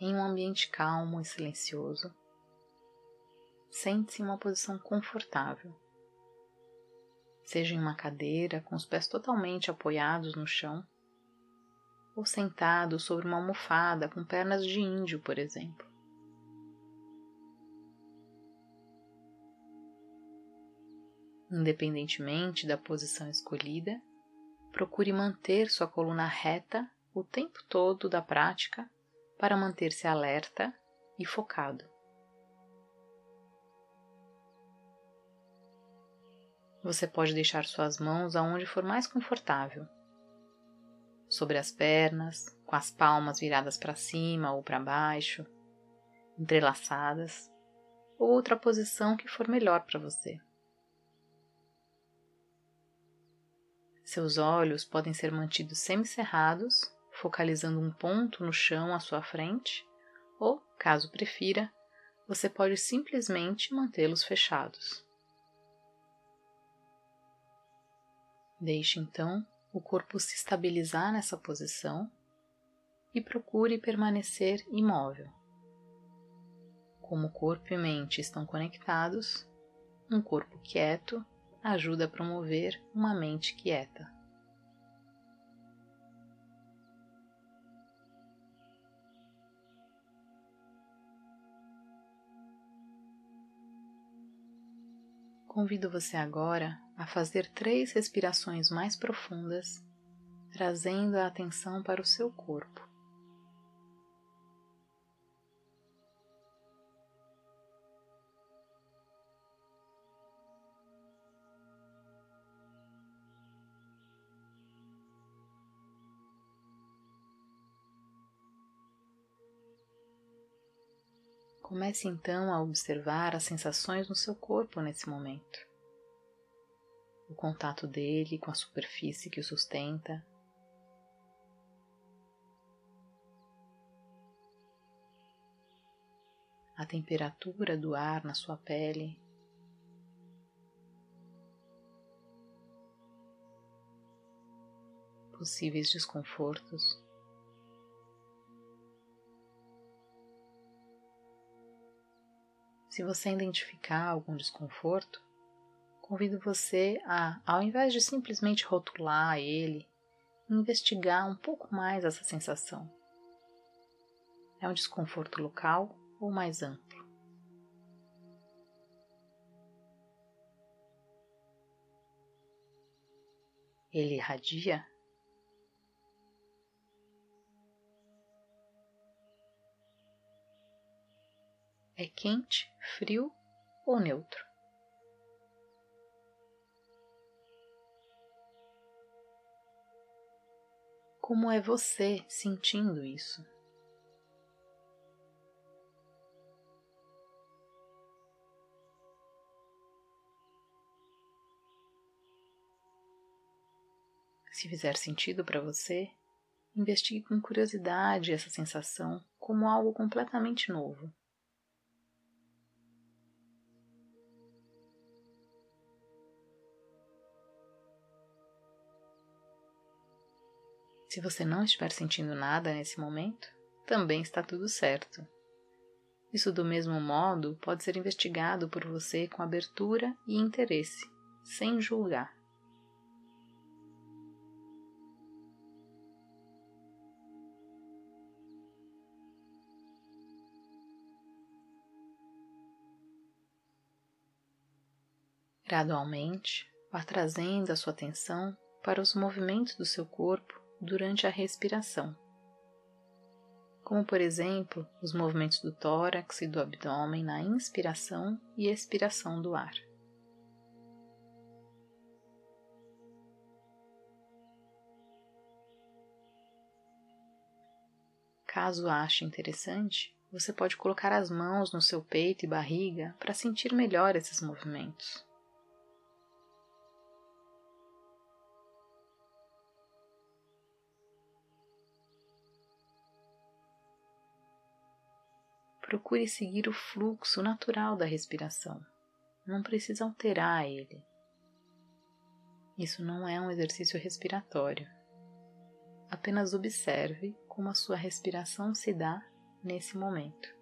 em um ambiente calmo e silencioso. Sente-se em uma posição confortável. Seja em uma cadeira com os pés totalmente apoiados no chão, ou sentado sobre uma almofada com pernas de índio, por exemplo. Independentemente da posição escolhida, procure manter sua coluna reta o tempo todo da prática para manter-se alerta e focado. Você pode deixar suas mãos aonde for mais confortável, sobre as pernas, com as palmas viradas para cima ou para baixo, entrelaçadas, ou outra posição que for melhor para você. Seus olhos podem ser mantidos semicerrados, focalizando um ponto no chão à sua frente, ou, caso prefira, você pode simplesmente mantê-los fechados. Deixe então o corpo se estabilizar nessa posição e procure permanecer imóvel. Como corpo e mente estão conectados, um corpo quieto ajuda a promover uma mente quieta. Convido você agora a fazer três respirações mais profundas, trazendo a atenção para o seu corpo. Comece então a observar as sensações no seu corpo nesse momento. O contato dele com a superfície que o sustenta. A temperatura do ar na sua pele. Possíveis desconfortos. Se você identificar algum desconforto, convido você a, ao invés de simplesmente rotular ele, investigar um pouco mais essa sensação. É um desconforto local ou mais amplo? Ele irradia É quente, frio ou neutro? Como é você sentindo isso? Se fizer sentido para você, investigue com curiosidade essa sensação como algo completamente novo. Se você não estiver sentindo nada nesse momento, também está tudo certo. Isso, do mesmo modo, pode ser investigado por você com abertura e interesse, sem julgar. Gradualmente, vá trazendo a sua atenção para os movimentos do seu corpo durante a respiração, como por exemplo os movimentos do tórax e do abdômen na inspiração e expiração do ar. Caso ache interessante, você pode colocar as mãos no seu peito e barriga para sentir melhor esses movimentos. Procure seguir o fluxo natural da respiração. Não precisa alterar ele. Isso não é um exercício respiratório. Apenas observe como a sua respiração se dá nesse momento.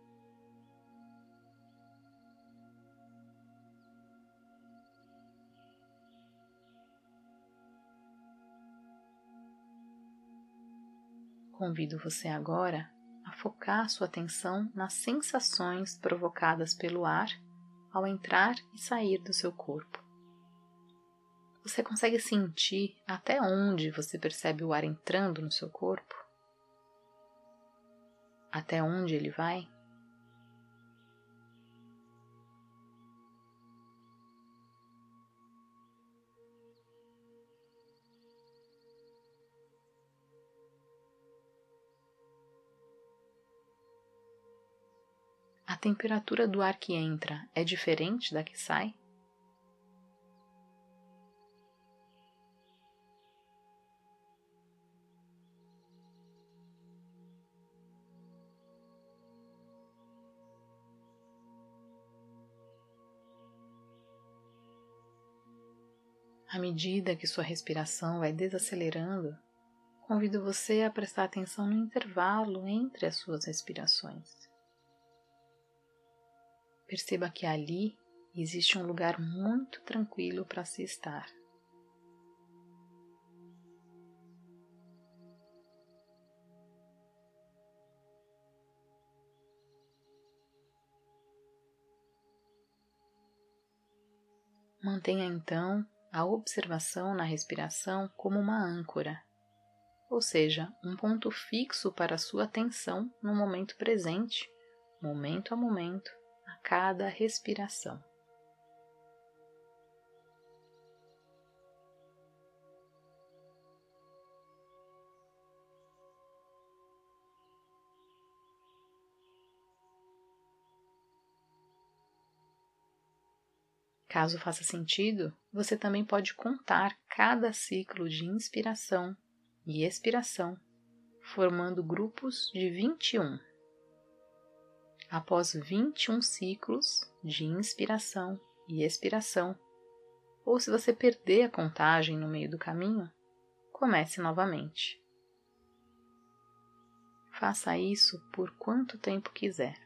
Convido você agora a focar sua atenção nas sensações provocadas pelo ar ao entrar e sair do seu corpo. Você consegue sentir até onde você percebe o ar entrando no seu corpo? Até onde ele vai? A temperatura do ar que entra é diferente da que sai? À medida que sua respiração vai desacelerando, convido você a prestar atenção no intervalo entre as suas respirações. Perceba que ali existe um lugar muito tranquilo para se estar. Mantenha então a observação na respiração como uma âncora, ou seja, um ponto fixo para a sua atenção no momento presente, momento a momento, cada respiração. Caso faça sentido, você também pode contar cada ciclo de inspiração e expiração, formando grupos de 21 após 21 ciclos de inspiração e expiração, ou se você perder a contagem no meio do caminho, comece novamente. Faça isso por quanto tempo quiser.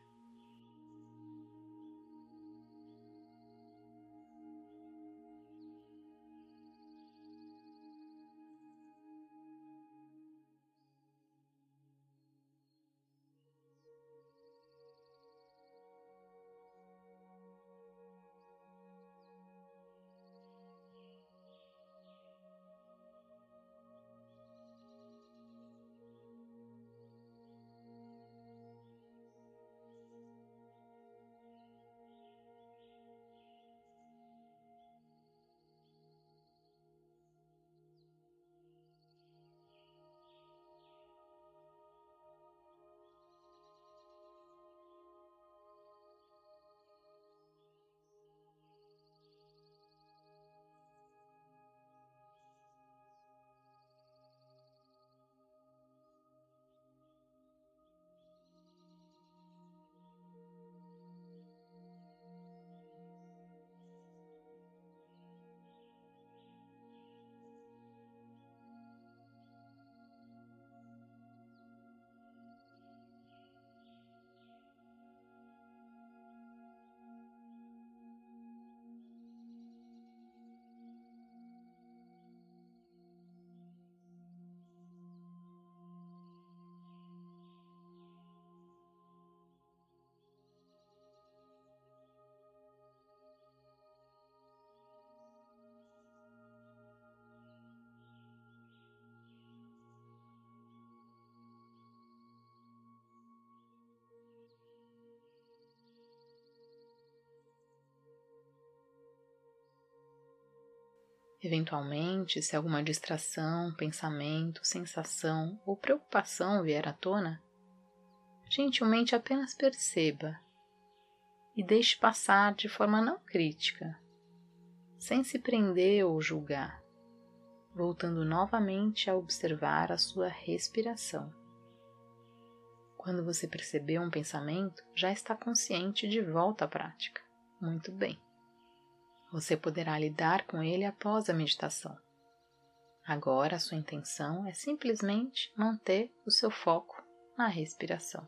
Eventualmente, se alguma distração, pensamento, sensação ou preocupação vier à tona, gentilmente apenas perceba e deixe passar de forma não crítica, sem se prender ou julgar, voltando novamente a observar a sua respiração. Quando você perceber um pensamento, já está consciente de volta à prática. Muito bem. Você poderá lidar com ele após a meditação. Agora, a sua intenção é simplesmente manter o seu foco na respiração.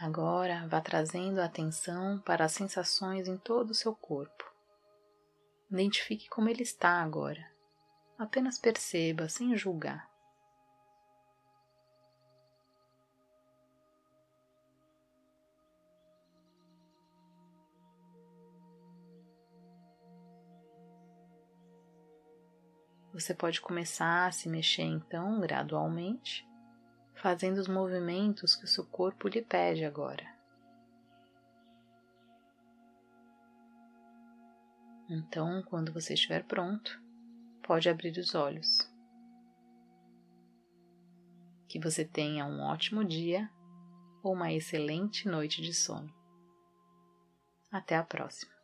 Agora vá trazendo a atenção para as sensações em todo o seu corpo. Identifique como ele está agora. Apenas perceba sem julgar. Você pode começar a se mexer então gradualmente, fazendo os movimentos que o seu corpo lhe pede agora. Então, quando você estiver pronto, pode abrir os olhos. Que você tenha um ótimo dia ou uma excelente noite de sono. Até a próxima!